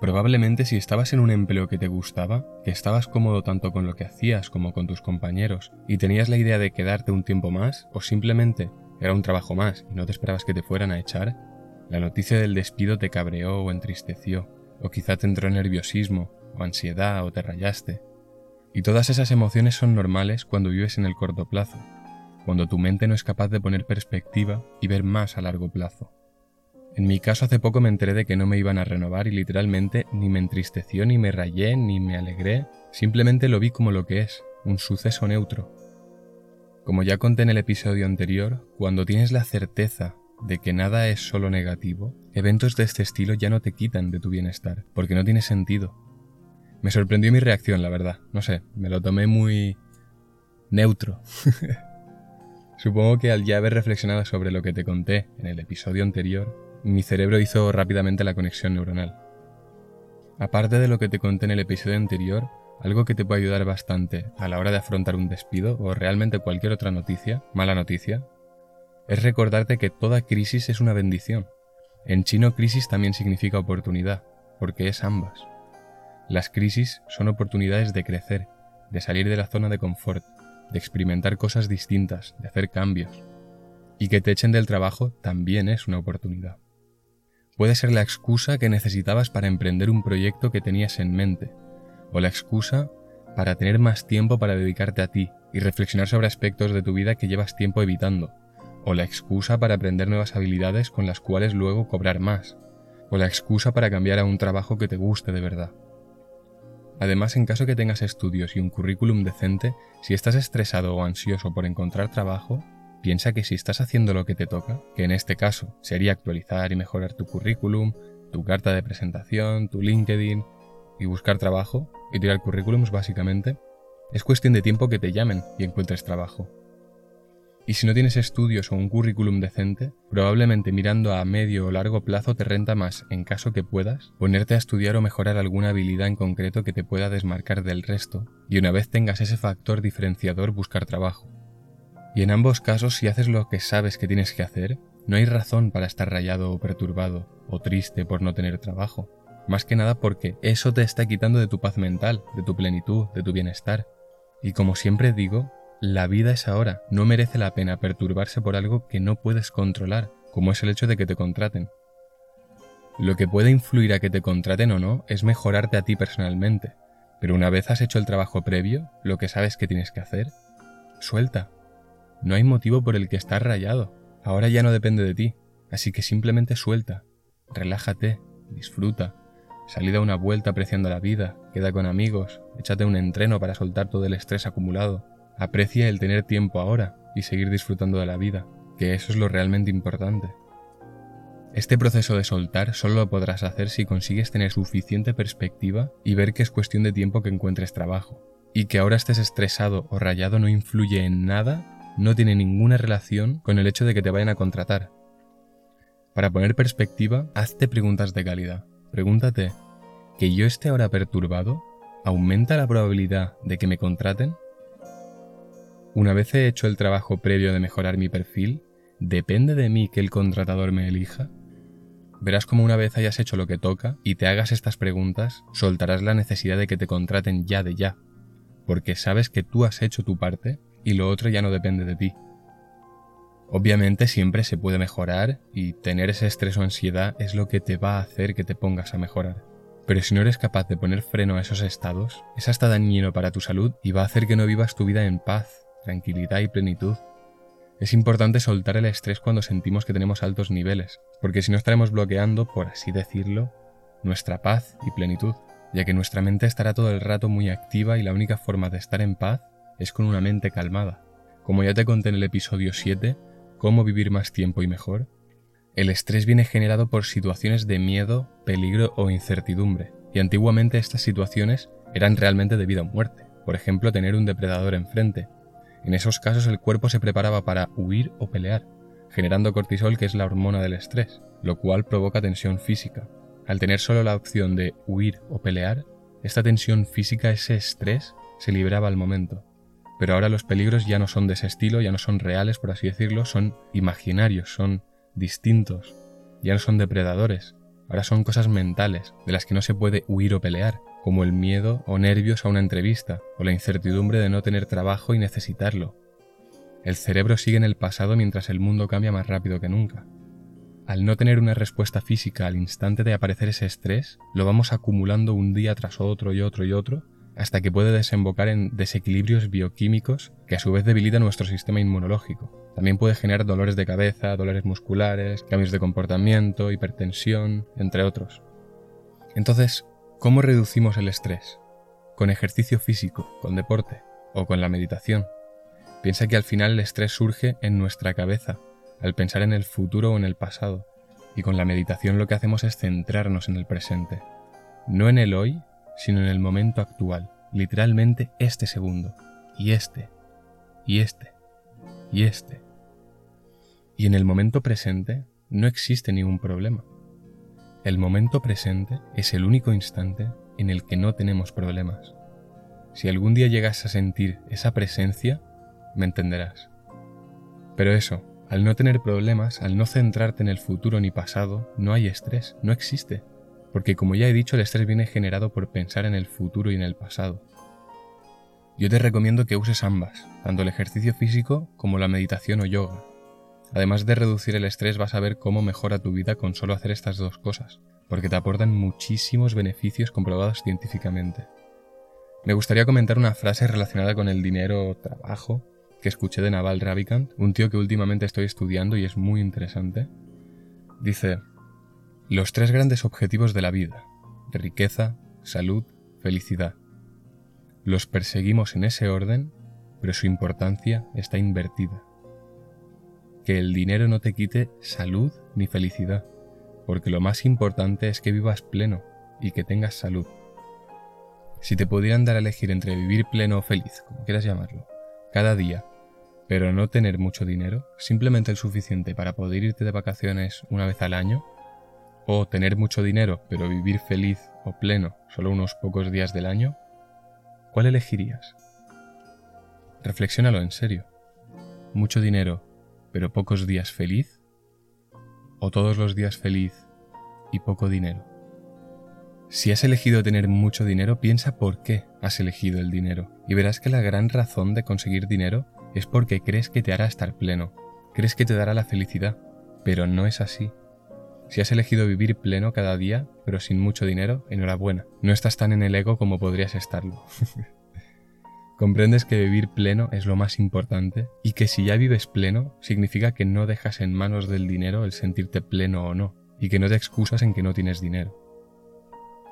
Probablemente si estabas en un empleo que te gustaba, que estabas cómodo tanto con lo que hacías como con tus compañeros, y tenías la idea de quedarte un tiempo más, o simplemente era un trabajo más y no te esperabas que te fueran a echar, la noticia del despido te cabreó o entristeció, o quizá te entró nerviosismo, o ansiedad, o te rayaste. Y todas esas emociones son normales cuando vives en el corto plazo, cuando tu mente no es capaz de poner perspectiva y ver más a largo plazo. En mi caso hace poco me enteré de que no me iban a renovar y literalmente ni me entristeció, ni me rayé, ni me alegré, simplemente lo vi como lo que es, un suceso neutro. Como ya conté en el episodio anterior, cuando tienes la certeza de que nada es solo negativo, eventos de este estilo ya no te quitan de tu bienestar, porque no tiene sentido. Me sorprendió mi reacción, la verdad. No sé, me lo tomé muy neutro. Supongo que al ya haber reflexionado sobre lo que te conté en el episodio anterior, mi cerebro hizo rápidamente la conexión neuronal. Aparte de lo que te conté en el episodio anterior, algo que te puede ayudar bastante a la hora de afrontar un despido o realmente cualquier otra noticia, mala noticia, es recordarte que toda crisis es una bendición. En chino crisis también significa oportunidad, porque es ambas. Las crisis son oportunidades de crecer, de salir de la zona de confort, de experimentar cosas distintas, de hacer cambios. Y que te echen del trabajo también es una oportunidad puede ser la excusa que necesitabas para emprender un proyecto que tenías en mente, o la excusa para tener más tiempo para dedicarte a ti y reflexionar sobre aspectos de tu vida que llevas tiempo evitando, o la excusa para aprender nuevas habilidades con las cuales luego cobrar más, o la excusa para cambiar a un trabajo que te guste de verdad. Además, en caso que tengas estudios y un currículum decente, si estás estresado o ansioso por encontrar trabajo, Piensa que si estás haciendo lo que te toca, que en este caso sería actualizar y mejorar tu currículum, tu carta de presentación, tu LinkedIn y buscar trabajo y tirar currículums básicamente, es cuestión de tiempo que te llamen y encuentres trabajo. Y si no tienes estudios o un currículum decente, probablemente mirando a medio o largo plazo te renta más, en caso que puedas, ponerte a estudiar o mejorar alguna habilidad en concreto que te pueda desmarcar del resto, y una vez tengas ese factor diferenciador buscar trabajo. Y en ambos casos, si haces lo que sabes que tienes que hacer, no hay razón para estar rayado o perturbado o triste por no tener trabajo. Más que nada porque eso te está quitando de tu paz mental, de tu plenitud, de tu bienestar. Y como siempre digo, la vida es ahora, no merece la pena perturbarse por algo que no puedes controlar, como es el hecho de que te contraten. Lo que puede influir a que te contraten o no es mejorarte a ti personalmente, pero una vez has hecho el trabajo previo, lo que sabes que tienes que hacer, suelta, no hay motivo por el que estar rayado. Ahora ya no depende de ti, así que simplemente suelta, relájate, disfruta, salid a una vuelta apreciando la vida, queda con amigos, échate un entreno para soltar todo el estrés acumulado, aprecia el tener tiempo ahora y seguir disfrutando de la vida, que eso es lo realmente importante. Este proceso de soltar solo lo podrás hacer si consigues tener suficiente perspectiva y ver que es cuestión de tiempo que encuentres trabajo, y que ahora estés estresado o rayado no influye en nada no tiene ninguna relación con el hecho de que te vayan a contratar. Para poner perspectiva, hazte preguntas de calidad. Pregúntate, ¿que yo esté ahora perturbado aumenta la probabilidad de que me contraten? Una vez he hecho el trabajo previo de mejorar mi perfil, ¿depende de mí que el contratador me elija? Verás como una vez hayas hecho lo que toca y te hagas estas preguntas, soltarás la necesidad de que te contraten ya de ya, porque sabes que tú has hecho tu parte y lo otro ya no depende de ti. Obviamente siempre se puede mejorar y tener ese estrés o ansiedad es lo que te va a hacer que te pongas a mejorar. Pero si no eres capaz de poner freno a esos estados, es hasta dañino para tu salud y va a hacer que no vivas tu vida en paz, tranquilidad y plenitud. Es importante soltar el estrés cuando sentimos que tenemos altos niveles, porque si no estaremos bloqueando, por así decirlo, nuestra paz y plenitud, ya que nuestra mente estará todo el rato muy activa y la única forma de estar en paz es con una mente calmada. Como ya te conté en el episodio 7, cómo vivir más tiempo y mejor, el estrés viene generado por situaciones de miedo, peligro o incertidumbre, y antiguamente estas situaciones eran realmente de vida o muerte, por ejemplo tener un depredador enfrente. En esos casos el cuerpo se preparaba para huir o pelear, generando cortisol que es la hormona del estrés, lo cual provoca tensión física. Al tener solo la opción de huir o pelear, esta tensión física, ese estrés, se liberaba al momento, pero ahora los peligros ya no son de ese estilo, ya no son reales, por así decirlo, son imaginarios, son distintos, ya no son depredadores. ahora son cosas mentales, de las que no se puede huir o pelear, como el miedo o nervios a una entrevista, o la incertidumbre de no tener trabajo y necesitarlo. El cerebro sigue en el pasado mientras el mundo cambia más rápido que nunca. Al no tener una respuesta física al instante de aparecer ese estrés, lo vamos acumulando un día tras otro y otro y otro, hasta que puede desembocar en desequilibrios bioquímicos que a su vez debilitan nuestro sistema inmunológico. También puede generar dolores de cabeza, dolores musculares, cambios de comportamiento, hipertensión, entre otros. Entonces, ¿cómo reducimos el estrés? ¿Con ejercicio físico, con deporte o con la meditación? Piensa que al final el estrés surge en nuestra cabeza, al pensar en el futuro o en el pasado, y con la meditación lo que hacemos es centrarnos en el presente, no en el hoy, sino en el momento actual, literalmente este segundo, y este, y este, y este. Y en el momento presente no existe ningún problema. El momento presente es el único instante en el que no tenemos problemas. Si algún día llegas a sentir esa presencia, me entenderás. Pero eso, al no tener problemas, al no centrarte en el futuro ni pasado, no hay estrés, no existe. Porque como ya he dicho, el estrés viene generado por pensar en el futuro y en el pasado. Yo te recomiendo que uses ambas, tanto el ejercicio físico como la meditación o yoga. Además de reducir el estrés vas a ver cómo mejora tu vida con solo hacer estas dos cosas, porque te aportan muchísimos beneficios comprobados científicamente. Me gustaría comentar una frase relacionada con el dinero o trabajo que escuché de Naval Ravikant, un tío que últimamente estoy estudiando y es muy interesante. Dice, los tres grandes objetivos de la vida, riqueza, salud, felicidad. Los perseguimos en ese orden, pero su importancia está invertida. Que el dinero no te quite salud ni felicidad, porque lo más importante es que vivas pleno y que tengas salud. Si te pudieran dar a elegir entre vivir pleno o feliz, como quieras llamarlo, cada día, pero no tener mucho dinero, simplemente el suficiente para poder irte de vacaciones una vez al año, o tener mucho dinero pero vivir feliz o pleno solo unos pocos días del año, ¿cuál elegirías? Reflexiónalo en serio. ¿Mucho dinero pero pocos días feliz? ¿O todos los días feliz y poco dinero? Si has elegido tener mucho dinero, piensa por qué has elegido el dinero y verás que la gran razón de conseguir dinero es porque crees que te hará estar pleno, crees que te dará la felicidad, pero no es así. Si has elegido vivir pleno cada día, pero sin mucho dinero, enhorabuena, no estás tan en el ego como podrías estarlo. Comprendes que vivir pleno es lo más importante y que si ya vives pleno significa que no dejas en manos del dinero el sentirte pleno o no, y que no te excusas en que no tienes dinero.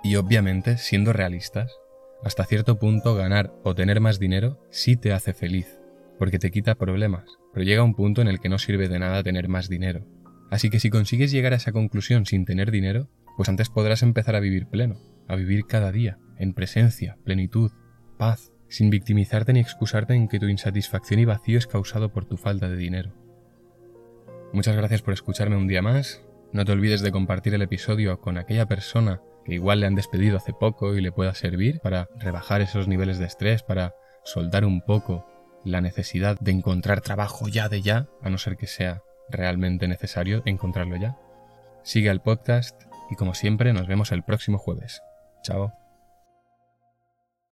Y obviamente, siendo realistas, hasta cierto punto ganar o tener más dinero sí te hace feliz, porque te quita problemas, pero llega un punto en el que no sirve de nada tener más dinero. Así que si consigues llegar a esa conclusión sin tener dinero, pues antes podrás empezar a vivir pleno, a vivir cada día, en presencia, plenitud, paz, sin victimizarte ni excusarte en que tu insatisfacción y vacío es causado por tu falta de dinero. Muchas gracias por escucharme un día más. No te olvides de compartir el episodio con aquella persona que igual le han despedido hace poco y le pueda servir para rebajar esos niveles de estrés, para soltar un poco la necesidad de encontrar trabajo ya de ya, a no ser que sea realmente necesario encontrarlo ya. Sigue al podcast y como siempre nos vemos el próximo jueves. Chao.